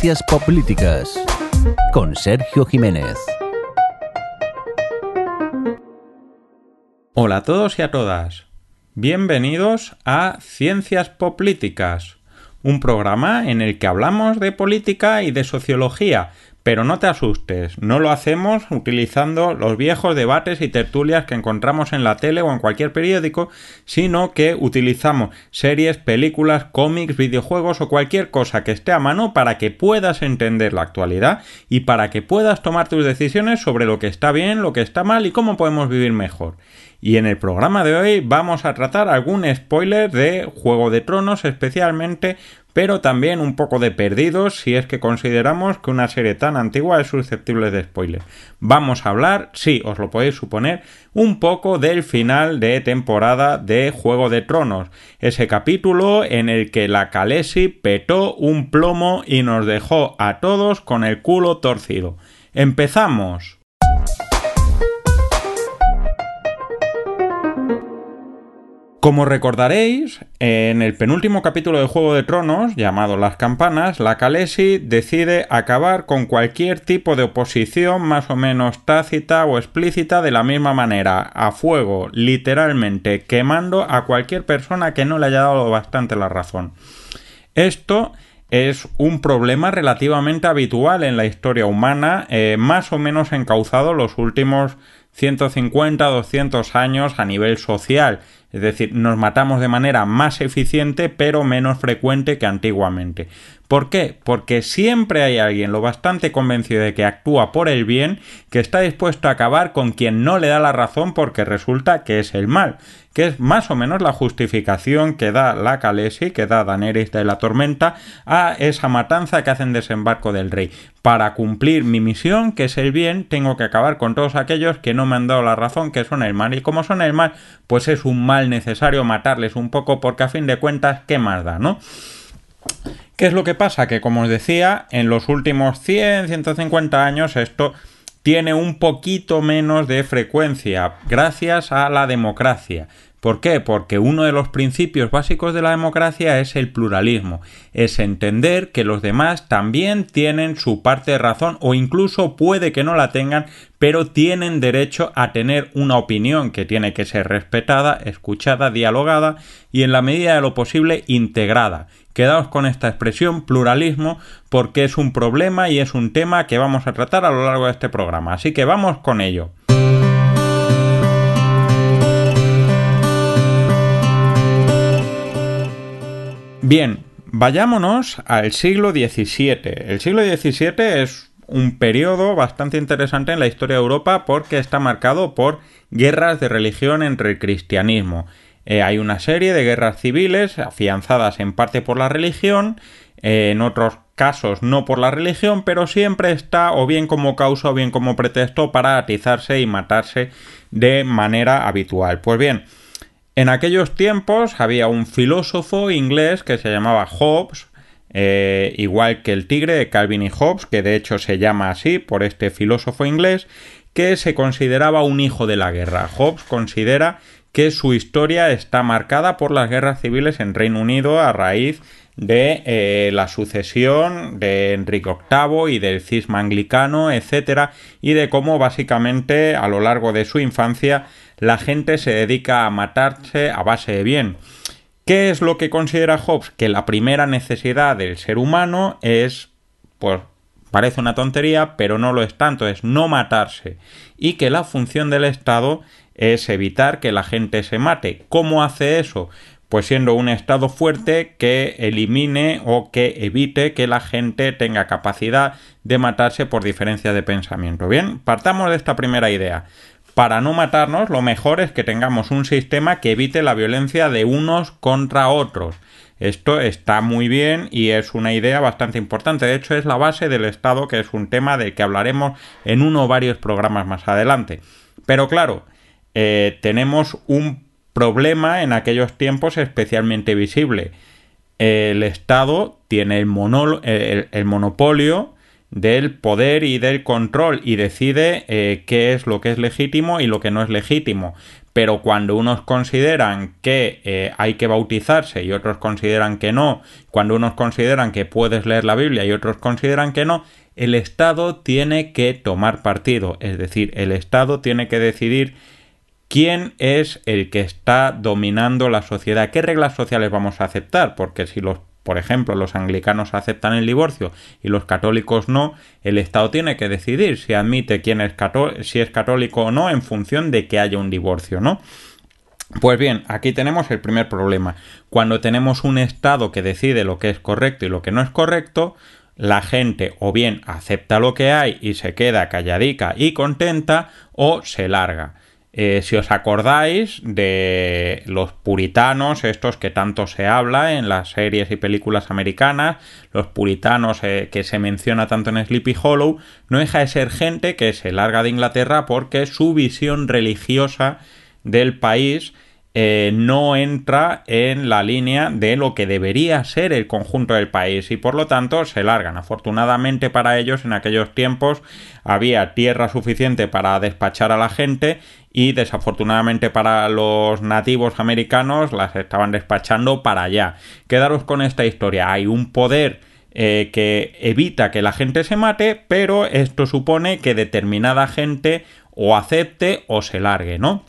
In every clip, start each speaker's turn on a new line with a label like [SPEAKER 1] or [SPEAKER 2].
[SPEAKER 1] Ciencias Políticas con Sergio Jiménez.
[SPEAKER 2] Hola a todos y a todas. Bienvenidos a Ciencias Políticas, un programa en el que hablamos de política y de sociología, pero no te asustes, no lo hacemos utilizando los viejos debates y tertulias que encontramos en la tele o en cualquier periódico, sino que utilizamos series, películas, cómics, videojuegos o cualquier cosa que esté a mano para que puedas entender la actualidad y para que puedas tomar tus decisiones sobre lo que está bien, lo que está mal y cómo podemos vivir mejor. Y en el programa de hoy vamos a tratar algún spoiler de Juego de Tronos, especialmente pero también un poco de perdidos si es que consideramos que una serie tan antigua es susceptible de spoilers. Vamos a hablar, sí, os lo podéis suponer, un poco del final de temporada de Juego de Tronos, ese capítulo en el que la Calesi petó un plomo y nos dejó a todos con el culo torcido. ¡Empezamos! Como recordaréis, en el penúltimo capítulo de Juego de Tronos, llamado Las Campanas, la Khaleesi decide acabar con cualquier tipo de oposición más o menos tácita o explícita de la misma manera, a fuego, literalmente quemando a cualquier persona que no le haya dado bastante la razón. Esto es un problema relativamente habitual en la historia humana, eh, más o menos encauzado los últimos 150, 200 años a nivel social es decir, nos matamos de manera más eficiente pero menos frecuente que antiguamente. ¿Por qué? Porque siempre hay alguien lo bastante convencido de que actúa por el bien que está dispuesto a acabar con quien no le da la razón porque resulta que es el mal, que es más o menos la justificación que da la Calesi, que da Daenerys de la Tormenta, a esa matanza que hacen desembarco del rey. Para cumplir mi misión, que es el bien, tengo que acabar con todos aquellos que no me han dado la razón, que son el mal. Y como son el mal, pues es un mal necesario matarles un poco porque a fin de cuentas, ¿qué más da, no? ¿Qué es lo que pasa? Que como os decía, en los últimos 100, 150 años esto tiene un poquito menos de frecuencia gracias a la democracia. ¿Por qué? Porque uno de los principios básicos de la democracia es el pluralismo, es entender que los demás también tienen su parte de razón o incluso puede que no la tengan, pero tienen derecho a tener una opinión que tiene que ser respetada, escuchada, dialogada y en la medida de lo posible integrada. Quedaos con esta expresión pluralismo porque es un problema y es un tema que vamos a tratar a lo largo de este programa. Así que vamos con ello. Bien, vayámonos al siglo XVII. El siglo XVII es un periodo bastante interesante en la historia de Europa porque está marcado por guerras de religión entre el cristianismo. Eh, hay una serie de guerras civiles afianzadas en parte por la religión, eh, en otros casos no por la religión, pero siempre está o bien como causa o bien como pretexto para atizarse y matarse de manera habitual. Pues bien, en aquellos tiempos había un filósofo inglés que se llamaba Hobbes, eh, igual que el tigre de Calvin y Hobbes, que de hecho se llama así por este filósofo inglés, que se consideraba un hijo de la guerra. Hobbes considera que su historia está marcada por las guerras civiles en Reino Unido a raíz de eh, la sucesión de Enrique VIII y del cisma anglicano, etcétera, y de cómo básicamente a lo largo de su infancia la gente se dedica a matarse a base de bien. ¿Qué es lo que considera Hobbes? Que la primera necesidad del ser humano es, pues, parece una tontería, pero no lo es tanto, es no matarse. Y que la función del Estado es evitar que la gente se mate. ¿Cómo hace eso? Pues siendo un Estado fuerte que elimine o que evite que la gente tenga capacidad de matarse por diferencia de pensamiento. Bien, partamos de esta primera idea para no matarnos, lo mejor es que tengamos un sistema que evite la violencia de unos contra otros. Esto está muy bien y es una idea bastante importante. De hecho, es la base del Estado, que es un tema del que hablaremos en uno o varios programas más adelante. Pero claro, eh, tenemos un problema en aquellos tiempos especialmente visible. El Estado tiene el, monopolio del poder y del control y decide eh, qué es lo que es legítimo y lo que no es legítimo. Pero cuando unos consideran que eh, hay que bautizarse y otros consideran que no, cuando unos consideran que puedes leer la Biblia y otros consideran que no, el Estado tiene que tomar partido, es decir, el Estado tiene que decidir quién es el que está dominando la sociedad, qué reglas sociales vamos a aceptar, porque si los por ejemplo, los anglicanos aceptan el divorcio y los católicos no, el Estado tiene que decidir si admite quién es si es católico o no en función de que haya un divorcio, ¿no? Pues bien, aquí tenemos el primer problema. Cuando tenemos un Estado que decide lo que es correcto y lo que no es correcto, la gente o bien acepta lo que hay y se queda calladica y contenta o se larga. Eh, si os acordáis de los puritanos, estos que tanto se habla en las series y películas americanas, los puritanos eh, que se menciona tanto en Sleepy Hollow, no deja de ser gente que se larga de Inglaterra porque su visión religiosa del país eh, no entra en la línea de lo que debería ser el conjunto del país y por lo tanto se largan. Afortunadamente para ellos en aquellos tiempos había tierra suficiente para despachar a la gente y desafortunadamente para los nativos americanos las estaban despachando para allá. Quedaros con esta historia. Hay un poder eh, que evita que la gente se mate, pero esto supone que determinada gente o acepte o se largue, ¿no?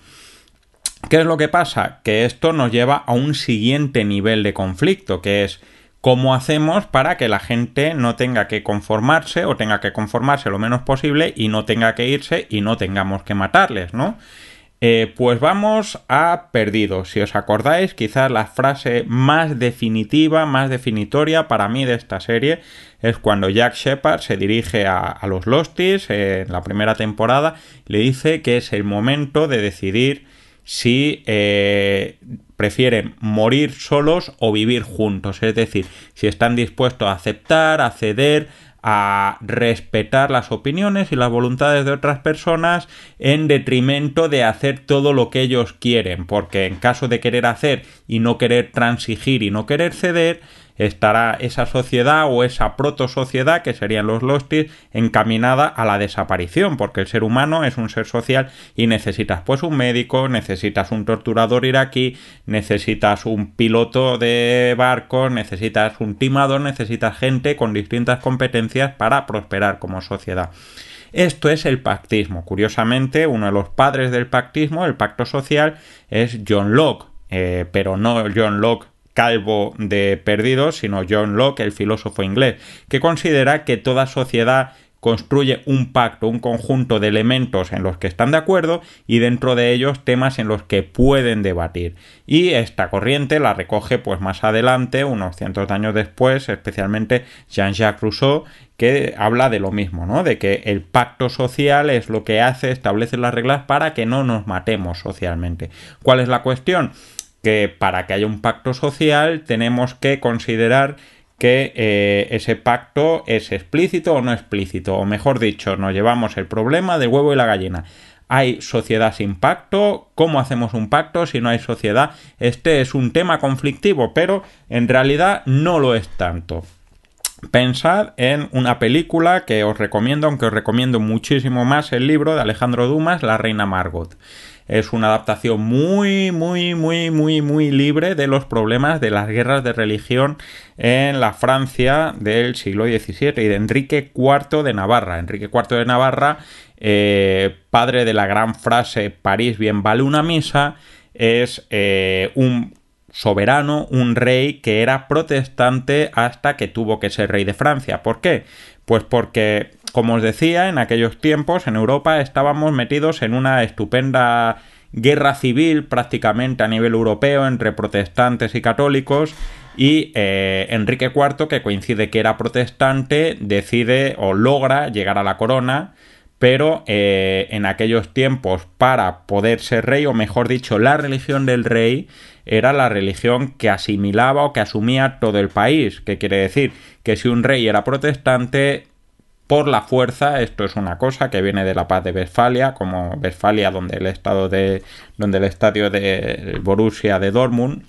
[SPEAKER 2] ¿Qué es lo que pasa? Que esto nos lleva a un siguiente nivel de conflicto, que es cómo hacemos para que la gente no tenga que conformarse o tenga que conformarse lo menos posible y no tenga que irse y no tengamos que matarles, ¿no? Eh, pues vamos a perdidos. Si os acordáis, quizás la frase más definitiva, más definitoria para mí de esta serie es cuando Jack Shepard se dirige a, los Losties en la primera temporada le dice que es el momento de decidir si eh, prefieren morir solos o vivir juntos, es decir, si están dispuestos a aceptar, a ceder, a respetar las opiniones y las voluntades de otras personas en detrimento de hacer todo lo que ellos quieren, porque en caso de querer hacer y no querer transigir y no querer ceder, estará esa sociedad o esa proto-sociedad, que serían los Lostis, encaminada a la desaparición, porque el ser humano es un ser social y necesitas pues un médico, necesitas un torturador iraquí, necesitas un piloto de barcos, necesitas un timador, necesitas gente con distintas competencias para prosperar como sociedad. Esto es el pactismo. Curiosamente, uno de los padres del pactismo, el pacto social, es John Locke, eh, pero no John Locke calvo de perdidos, sino John Locke, el filósofo inglés, que considera que toda sociedad construye un pacto, un conjunto de elementos en los que están de acuerdo y dentro de ellos temas en los que pueden debatir. Y esta corriente la recoge pues más adelante, unos cientos años después, especialmente Jean-Jacques Rousseau, que habla de lo mismo, ¿no? De que el pacto social es lo que hace, establece las reglas para que no nos matemos socialmente. ¿Cuál es la cuestión? Que para que haya un pacto social tenemos que considerar que eh, ese pacto es explícito o no explícito, o mejor dicho, nos llevamos el problema del huevo y la gallina. Hay sociedad sin pacto, ¿cómo hacemos un pacto si no hay sociedad? Este es un tema conflictivo, pero en realidad no lo es tanto. Pensad en una película que os recomiendo, aunque os recomiendo muchísimo más el libro de Alejandro Dumas, La Reina Margot. Es una adaptación muy, muy, muy, muy, muy libre de los problemas de las guerras de religión en la Francia del siglo XVII y de Enrique IV de Navarra. Enrique IV de Navarra, eh, padre de la gran frase París bien vale una misa, es eh, un soberano, un rey que era protestante hasta que tuvo que ser rey de Francia. ¿Por qué? Pues porque como os decía, en aquellos tiempos en Europa estábamos metidos en una estupenda guerra civil prácticamente a nivel europeo entre protestantes y católicos y eh, Enrique IV, que coincide que era protestante, decide o logra llegar a la corona, pero eh, en aquellos tiempos para poder ser rey, o mejor dicho, la religión del rey era la religión que asimilaba o que asumía todo el país, que quiere decir que si un rey era protestante, por la fuerza. Esto es una cosa que viene de la paz de Westfalia, como Westfalia, donde el estado de. donde el estadio de Borussia de Dortmund.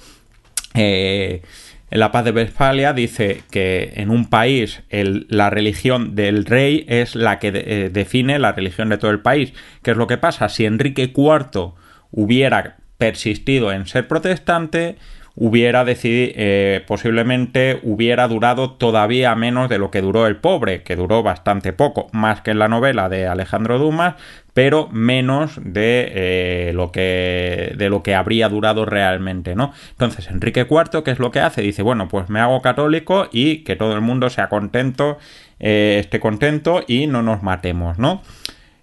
[SPEAKER 2] Eh, en la paz de Westfalia dice que en un país la religión del rey es la que eh, define la religión de todo el país. ¿Qué es lo que pasa? Si Enrique IV hubiera persistido en ser protestante, hubiera decidido, eh, posiblemente hubiera durado todavía menos de lo que duró el pobre, que duró bastante poco, más que en la novela de Alejandro Dumas, pero menos de eh, lo que de lo que habría durado realmente, ¿no? Entonces Enrique IV, ¿qué es lo que hace? Dice, bueno, pues me hago católico y que todo el mundo sea contento, eh, esté contento y no nos matemos, ¿no?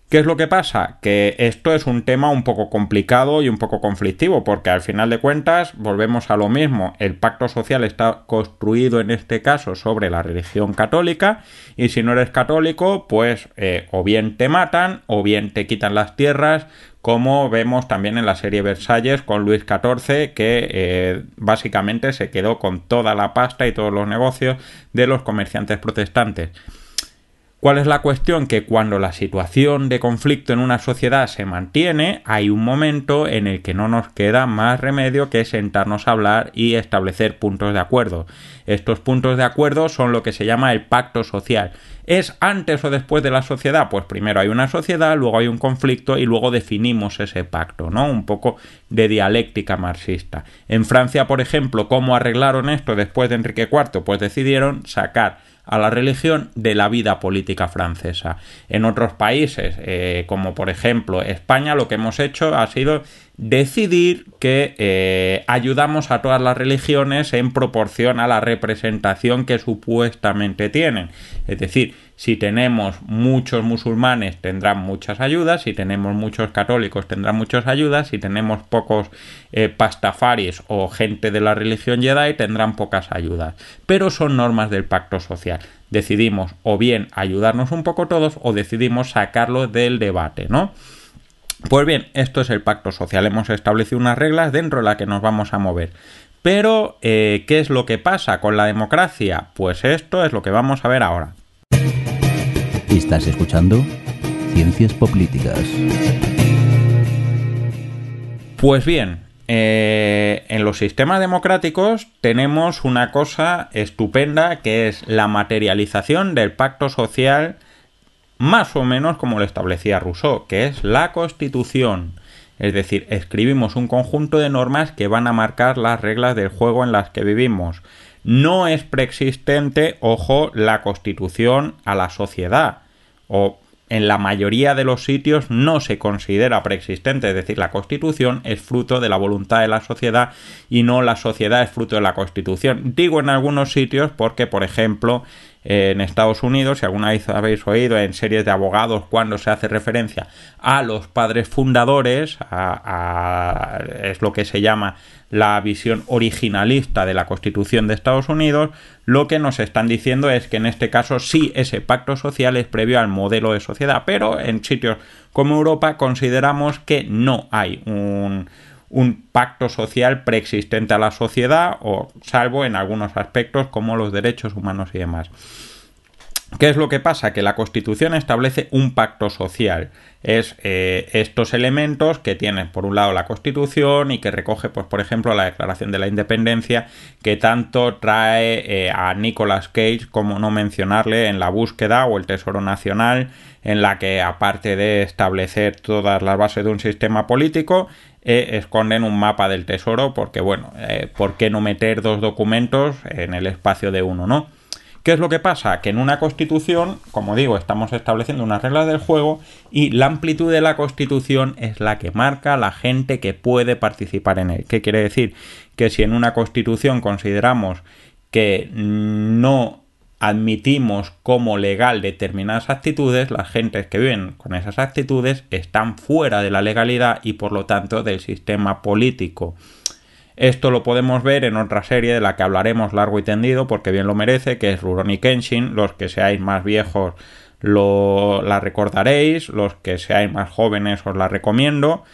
[SPEAKER 2] ¿Qué es lo que pasa? Que esto es un tema un poco complicado y un poco conflictivo, porque al final de cuentas volvemos a lo mismo. El pacto social está construido en este caso sobre la religión católica, y si no eres católico, pues eh, o bien te matan o bien te quitan las tierras, como vemos también en la serie Versalles con Luis XIV, que eh, básicamente se quedó con toda la pasta y todos los negocios de los comerciantes protestantes. ¿Cuál es la cuestión? Que cuando la situación de conflicto en una sociedad se mantiene, hay un momento en el que no nos queda más remedio que sentarnos a hablar y establecer puntos de acuerdo. Estos puntos de acuerdo son lo que se llama el pacto social. ¿Es antes o después de la sociedad? Pues primero hay una sociedad, luego hay un conflicto y luego definimos ese pacto, ¿no? Un poco de dialéctica marxista. En Francia, por ejemplo, ¿cómo arreglaron esto después de Enrique IV? Pues decidieron sacar a la religión de la vida política francesa. En otros países, eh, como por ejemplo España, lo que hemos hecho ha sido decidir que eh, ayudamos a todas las religiones en proporción a la representación que supuestamente tienen. Es decir, si tenemos muchos musulmanes tendrán muchas ayudas, si tenemos muchos católicos tendrán muchas ayudas, si tenemos pocos eh, pastafaris o gente de la religión Jedi tendrán pocas ayudas. Pero son normas del pacto social. Decidimos o bien ayudarnos un poco todos o decidimos sacarlo del debate, ¿no? Pues bien, esto es el pacto social. Hemos establecido unas reglas dentro de las que nos vamos a mover. Pero, eh, ¿qué es lo que pasa con la democracia? Pues esto es lo que vamos a ver ahora.
[SPEAKER 1] Estás escuchando Ciencias Políticas.
[SPEAKER 2] Pues bien, eh, en los sistemas democráticos tenemos una cosa estupenda que es la materialización del pacto social más o menos como lo establecía Rousseau, que es la Constitución. Es decir, escribimos un conjunto de normas que van a marcar las reglas del juego en las que vivimos. No es preexistente, ojo, la Constitución a la sociedad. O en la mayoría de los sitios no se considera preexistente, es decir, la Constitución es fruto de la voluntad de la sociedad y no la sociedad es fruto de la Constitución. Digo en algunos sitios porque, por ejemplo, en Estados Unidos, si alguna vez habéis oído en series de abogados cuando se hace referencia a los padres fundadores, es lo que se llama la visión originalista de la Constitución de Estados Unidos, lo que nos están diciendo es que en este caso sí ese pacto social es previo al modelo de sociedad, pero en sitios como Europa consideramos que no hay un, un pacto social preexistente a la sociedad, o salvo en algunos aspectos como los derechos humanos y demás. ¿Qué es lo que pasa? Que la Constitución establece un pacto social. Es eh, estos elementos que tiene, por un lado, la Constitución y que recoge, pues, por ejemplo, la Declaración de la Independencia, que tanto trae eh, a Nicolas Cage como no mencionarle en la búsqueda o el Tesoro Nacional, en la que, aparte de establecer todas las bases de un sistema político, e esconden un mapa del tesoro porque, bueno, eh, ¿por qué no meter dos documentos en el espacio de uno, no? ¿Qué es lo que pasa? Que en una constitución, como digo, estamos estableciendo unas reglas del juego y la amplitud de la constitución es la que marca la gente que puede participar en él. ¿Qué quiere decir? Que si en una constitución consideramos que no admitimos como legal determinadas actitudes, las gentes que viven con esas actitudes están fuera de la legalidad y por lo tanto del sistema político. Esto lo podemos ver en otra serie de la que hablaremos largo y tendido porque bien lo merece, que es Rurouni Kenshin. Los que seáis más viejos lo, la recordaréis, los que seáis más jóvenes os la recomiendo.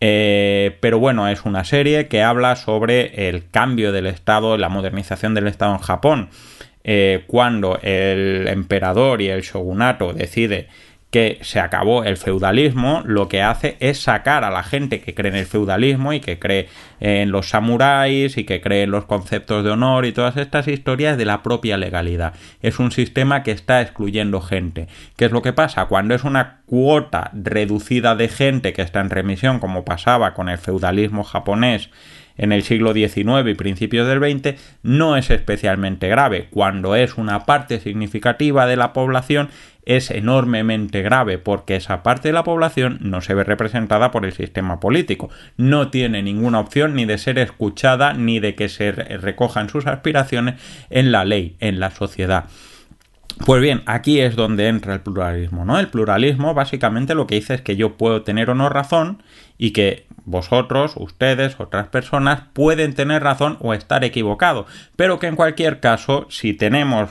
[SPEAKER 2] Eh, pero bueno, es una serie que habla sobre el cambio del Estado, la modernización del Estado en Japón. Eh, cuando el emperador y el shogunato decide que se acabó el feudalismo, lo que hace es sacar a la gente que cree en el feudalismo y que cree en los samuráis y que cree en los conceptos de honor y todas estas historias de la propia legalidad. Es un sistema que está excluyendo gente. ¿Qué es lo que pasa? Cuando es una cuota reducida de gente que está en remisión, como pasaba con el feudalismo japonés, en el siglo XIX y principios del XX no es especialmente grave. Cuando es una parte significativa de la población es enormemente grave porque esa parte de la población no se ve representada por el sistema político. No tiene ninguna opción ni de ser escuchada ni de que se recojan sus aspiraciones en la ley, en la sociedad. Pues bien, aquí es donde entra el pluralismo, ¿no? El pluralismo básicamente lo que dice es que yo puedo tener o no razón y que vosotros, ustedes, otras personas pueden tener razón o estar equivocado, pero que en cualquier caso, si tenemos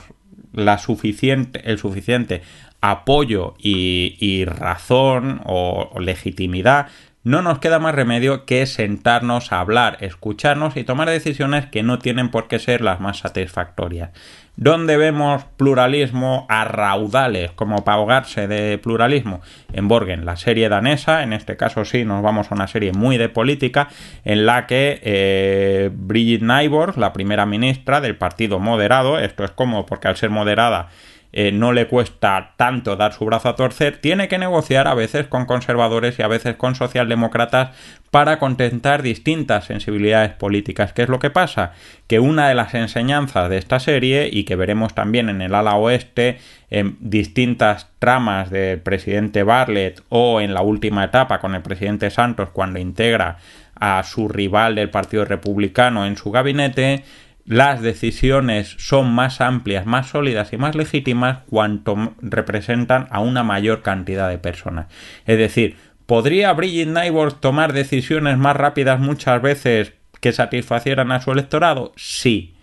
[SPEAKER 2] la suficiente, el suficiente apoyo y, razón o legitimidad, no nos queda más remedio que sentarnos a hablar, escucharnos y tomar decisiones que no tienen por qué ser las más satisfactorias. ¿Dónde vemos pluralismo a raudales, como para ahogarse de pluralismo? En Borgen, la serie danesa, en este caso sí, nos vamos a una serie muy de política, en la que eh, Brigitte Nyborg, la primera ministra del Partido Moderado, esto es como porque al ser moderada eh, no le cuesta tanto dar su brazo a torcer, tiene que negociar a veces con conservadores y a veces con socialdemócratas para contentar distintas sensibilidades políticas. ¿Qué es lo que pasa? Que una de las enseñanzas de esta serie, y que veremos también en el ala oeste, en distintas tramas del presidente Bartlett o en la última etapa con el presidente Santos cuando integra a su rival del Partido Republicano en su gabinete, las decisiones son más amplias, más sólidas y más legítimas cuanto representan a una mayor cantidad de personas. Es decir, ¿podría Brigitte Nyborg tomar decisiones más rápidas muchas veces que satisfacieran a su electorado? Sí.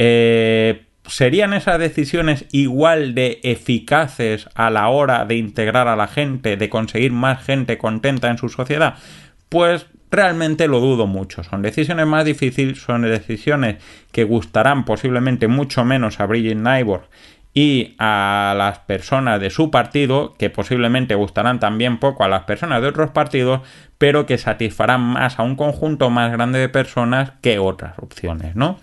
[SPEAKER 2] Eh, ¿Serían esas decisiones igual de eficaces a la hora de integrar a la gente, de conseguir más gente contenta en su sociedad? Pues Realmente lo dudo mucho. Son decisiones más difíciles, son decisiones que gustarán posiblemente mucho menos a Brigitte Nyborg y a las personas de su partido, que posiblemente gustarán también poco a las personas de otros partidos, pero que satisfarán más a un conjunto más grande de personas que otras opciones, ¿no?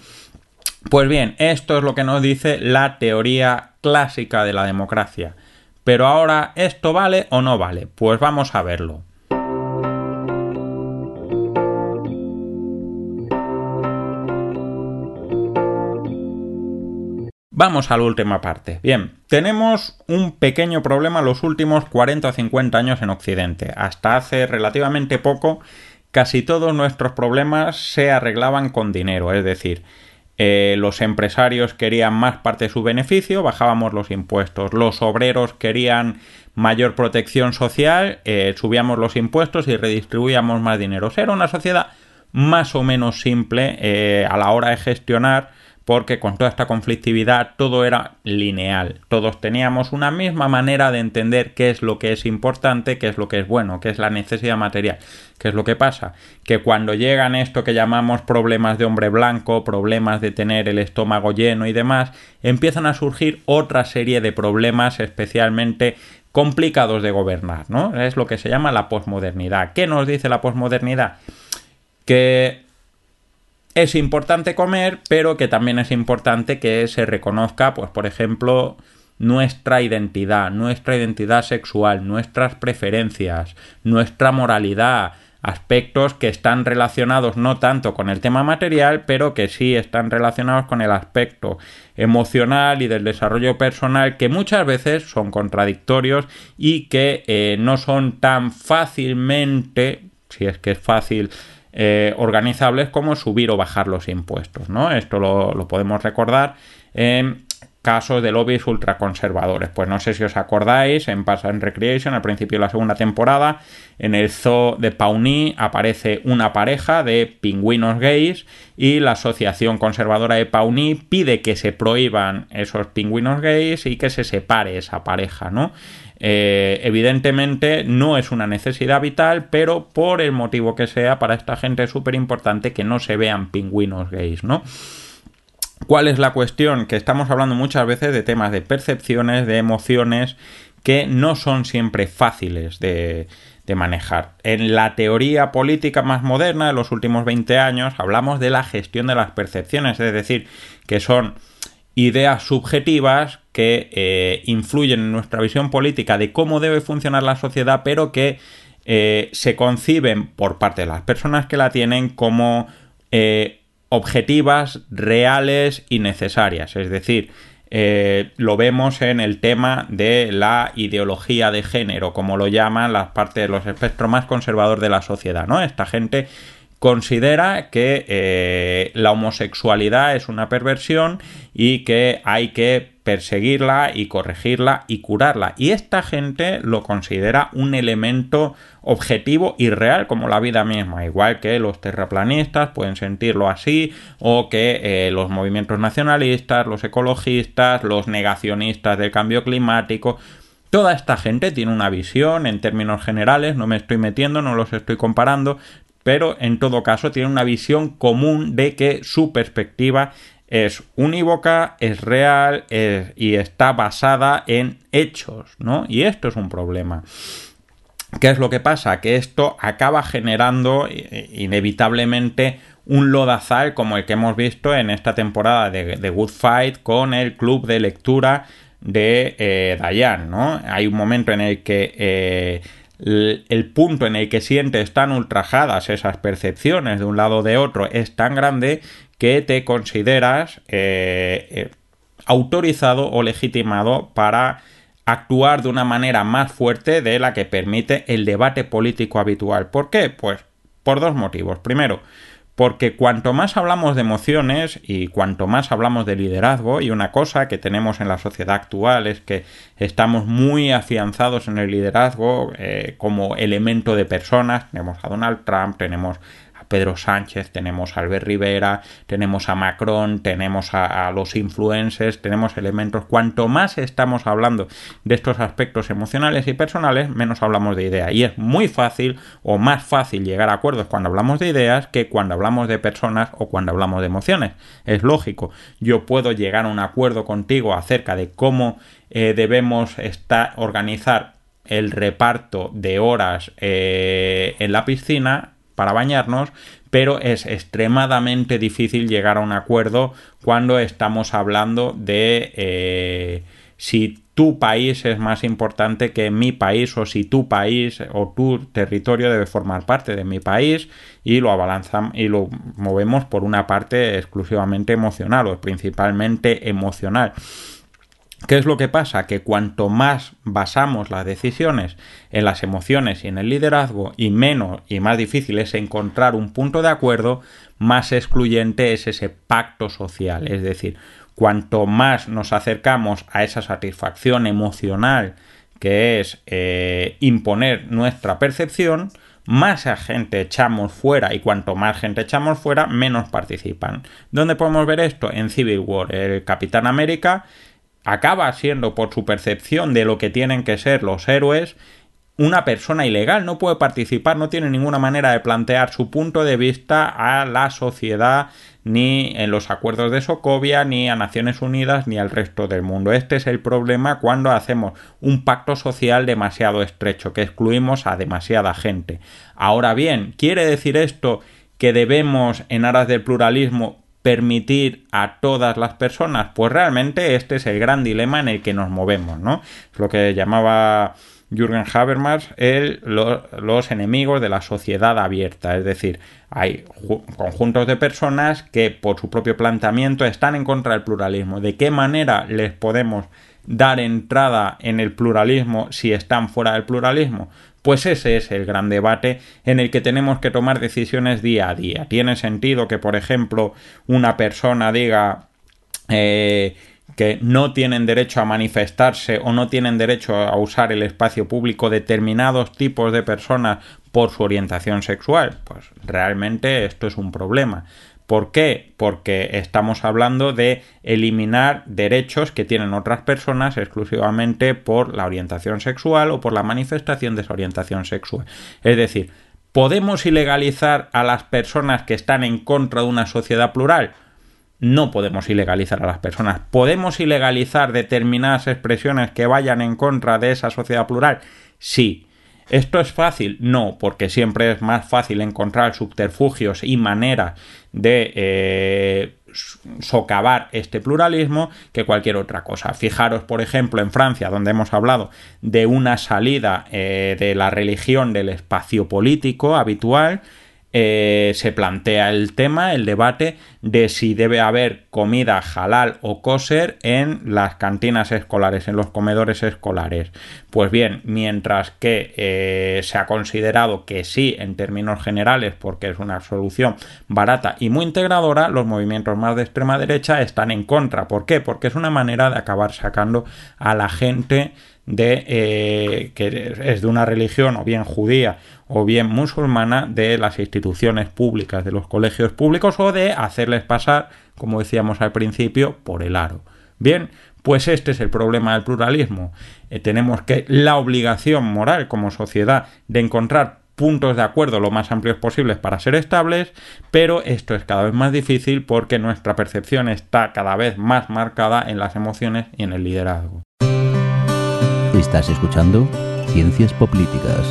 [SPEAKER 2] Pues bien, esto es lo que nos dice la teoría clásica de la democracia. Pero ahora, ¿esto vale o no vale? Pues vamos a verlo. Vamos a la última parte. Bien, tenemos un pequeño problema los últimos 40 o 50 años en Occidente. Hasta hace relativamente poco, casi todos nuestros problemas se arreglaban con dinero, es decir, eh, los empresarios querían más parte de su beneficio, bajábamos los impuestos, los obreros querían mayor protección social, eh, subíamos los impuestos y redistribuíamos más dinero. era una sociedad más o menos simple eh, a la hora de gestionar porque con toda esta conflictividad todo era lineal, todos teníamos una misma manera de entender qué es lo que es importante, qué es lo que es bueno, qué es la necesidad material. ¿Qué es lo que pasa? Que cuando llegan esto que llamamos problemas de hombre blanco, problemas de tener el estómago lleno y demás, empiezan a surgir otra serie de problemas especialmente complicados de gobernar, ¿no? Es lo que se llama la posmodernidad. ¿Qué nos dice la posmodernidad? Que es importante comer, pero que también es importante que se reconozca, pues por ejemplo, nuestra identidad, nuestra identidad sexual, nuestras preferencias, nuestra moralidad, aspectos que están relacionados no tanto con el tema material, pero que sí están relacionados con el aspecto emocional y del desarrollo personal, que muchas veces son contradictorios y que eh, no son tan fácilmente, si es que es fácil eh, organizables como subir o bajar los impuestos. ¿no? Esto lo, podemos recordar en casos de lobbies ultraconservadores. Pues no sé si os acordáis, en Pass and Recreation, al principio de la segunda temporada, en el zoo de Pawnee aparece una pareja de pingüinos gays y la Asociación Conservadora de Pawnee pide que se prohíban esos pingüinos gays y que se separe esa pareja, ¿no? Eh, evidentemente no es una necesidad vital, pero por el motivo que sea, para esta gente es súper importante que no se vean pingüinos gays, ¿no? ¿Cuál es la cuestión? Que estamos hablando muchas veces de temas de percepciones, de emociones, que no son siempre fáciles de, manejar. En la teoría política más moderna de los últimos 20 años hablamos de la gestión de las percepciones, es decir, que son ideas subjetivas que eh, influyen en nuestra visión política de cómo debe funcionar la sociedad, pero que eh, se conciben por parte de las personas que la tienen como eh, objetivas, reales y necesarias. Es decir, lo vemos en el tema de la ideología de género, como lo llaman las partes de los espectros más conservadores de la sociedad, ¿no? Esta gente considera que eh, la homosexualidad es una perversión y que hay que perseguirla y corregirla y curarla. Y esta gente lo considera un elemento objetivo y real como la vida misma, igual que los terraplanistas pueden sentirlo así o que eh, los movimientos nacionalistas, los ecologistas, los negacionistas del cambio climático, Toda esta gente tiene una visión en términos generales, no me estoy metiendo, no los estoy comparando, pero en todo caso tiene una visión común de que su perspectiva es unívoca, es real y está basada en hechos, ¿no? Y esto es un problema. ¿Qué es lo que pasa? Que esto acaba generando inevitablemente un lodazal como el que hemos visto en esta temporada de, Good Fight con el club de lectura de eh, Dayan, ¿no? Hay un momento en el que eh, el punto en el que sientes tan ultrajadas esas percepciones de un lado o de otro es tan grande que te consideras eh, eh, autorizado o legitimado para actuar de una manera más fuerte de la que permite el debate político habitual. ¿Por qué? Pues por dos motivos. Primero, porque cuanto más hablamos de emociones y cuanto más hablamos de liderazgo, y una cosa que tenemos en la sociedad actual es que estamos muy afianzados en el liderazgo eh, como elemento de personas, tenemos a Donald Trump, tenemos Pedro Sánchez, tenemos a Albert Rivera, tenemos a Macron, tenemos a, los influencers, tenemos elementos. Cuanto más estamos hablando de estos aspectos emocionales y personales, menos hablamos de ideas. Y es muy fácil o más fácil llegar a acuerdos cuando hablamos de ideas que cuando hablamos de personas o cuando hablamos de emociones. Es lógico. Yo puedo llegar a un acuerdo contigo acerca de cómo eh, debemos estar, organizar el reparto de horas eh, en la piscina para bañarnos, pero es extremadamente difícil llegar a un acuerdo cuando estamos hablando de eh, si tu país es más importante que mi país o si tu país o tu territorio debe formar parte de mi país y lo abalanzamos y lo movemos por una parte exclusivamente emocional o principalmente emocional. ¿Qué es lo que pasa? Que cuanto más basamos las decisiones en las emociones y en el liderazgo y menos y más difícil es encontrar un punto de acuerdo, más excluyente es ese pacto social. Es decir, cuanto más nos acercamos a esa satisfacción emocional que es eh, imponer nuestra percepción, más gente echamos fuera y cuanto más gente echamos fuera, menos participan. ¿Dónde podemos ver esto? En Civil War. El Capitán América acaba siendo por su percepción de lo que tienen que ser los héroes una persona ilegal, no puede participar, no tiene ninguna manera de plantear su punto de vista a la sociedad, ni en los acuerdos de Socovia, ni a Naciones Unidas, ni al resto del mundo. Este es el problema cuando hacemos un pacto social demasiado estrecho, que excluimos a demasiada gente. Ahora bien, ¿quiere decir esto que debemos, en aras del pluralismo, permitir a todas las personas? Pues realmente este es el gran dilema en el que nos movemos, ¿no? Es lo que llamaba Jürgen Habermas los enemigos de la sociedad abierta, es decir, hay conjuntos de personas que por su propio planteamiento están en contra del pluralismo. ¿De qué manera les podemos dar entrada en el pluralismo si están fuera del pluralismo? Pues ese es el gran debate en el que tenemos que tomar decisiones día a día. ¿Tiene sentido que, por ejemplo, una persona diga eh, que no tienen derecho a manifestarse o no tienen derecho a usar el espacio público determinados tipos de personas por su orientación sexual? Pues realmente esto es un problema. ¿Por qué? Porque estamos hablando de eliminar derechos que tienen otras personas exclusivamente por la orientación sexual o por la manifestación de esa orientación sexual. Es decir, ¿podemos ilegalizar a las personas que están en contra de una sociedad plural? no podemos ilegalizar a las personas. ¿Podemos ilegalizar determinadas expresiones que vayan en contra de esa sociedad plural? Sí. ¿Esto es fácil? No, porque siempre es más fácil encontrar subterfugios y maneras de eh, socavar este pluralismo que cualquier otra cosa. Fijaros, por ejemplo, en Francia, donde hemos hablado de una salida eh, de la religión del espacio político habitual, eh, se plantea el tema, el debate de si debe haber comida halal o kosher en las cantinas escolares, en los comedores escolares. Pues bien, mientras que eh, se ha considerado que sí en términos generales, porque es una solución barata y muy integradora, los movimientos más de extrema derecha están en contra. ¿Por qué? Porque es una manera de acabar sacando a la gente de eh, que es de una religión o bien judía o bien musulmana de las instituciones públicas, de los colegios públicos o de hacerles pasar, como decíamos al principio, por el aro. Bien, pues este es el problema del pluralismo. Eh, tenemos que la obligación moral como sociedad de encontrar puntos de acuerdo lo más amplios posibles para ser estables, pero esto es cada vez más difícil porque nuestra percepción está cada vez más marcada en las emociones y en el liderazgo.
[SPEAKER 1] Estás escuchando Ciencias Políticas.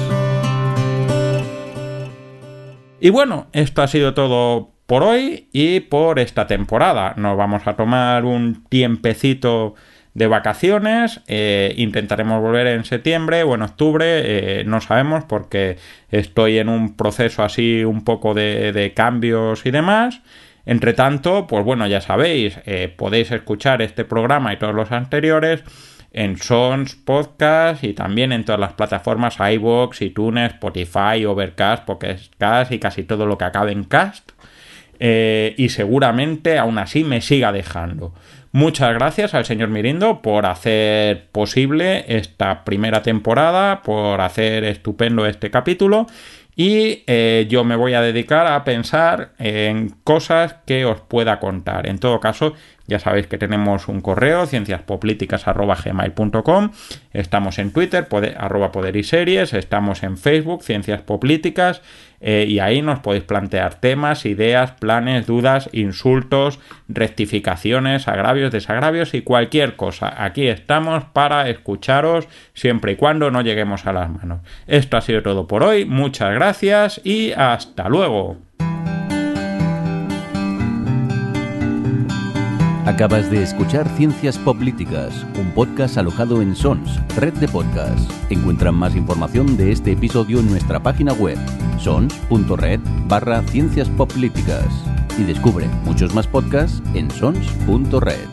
[SPEAKER 2] Y bueno, esto ha sido todo por hoy y por esta temporada. Nos vamos a tomar un tiempecito de vacaciones. Eh, intentaremos volver en septiembre o en octubre. Eh, no sabemos porque estoy en un proceso así un poco de, cambios y demás. Entre tanto, pues bueno, ya sabéis, eh, podéis escuchar este programa y todos los anteriores en Sons Podcast y también en todas las plataformas iVoox, iTunes, Spotify, Overcast, Podcast y casi todo lo que acabe en cast. Eh, y seguramente aún así me siga dejando. Muchas gracias al señor Mirindo por hacer posible esta primera temporada, por hacer estupendo este capítulo y eh, yo me voy a dedicar a pensar en cosas que os pueda contar. En todo caso, ya sabéis que tenemos un correo, cienciaspolíticas.gmail.com, estamos en Twitter, arroba poder y series, estamos en Facebook, Ciencias Políticas, eh, y ahí nos podéis plantear temas, ideas, planes, dudas, insultos, rectificaciones, agravios, desagravios y cualquier cosa. Aquí estamos para escucharos siempre y cuando no lleguemos a las manos. Esto ha sido todo por hoy, muchas gracias y hasta luego.
[SPEAKER 1] Acabas de escuchar Ciencias Políticas, un podcast alojado en Sons, red de podcasts. Encuentran más información de este episodio en nuestra página web, sons.red barra ciencias políticas. Y descubre muchos más podcasts en sons.red.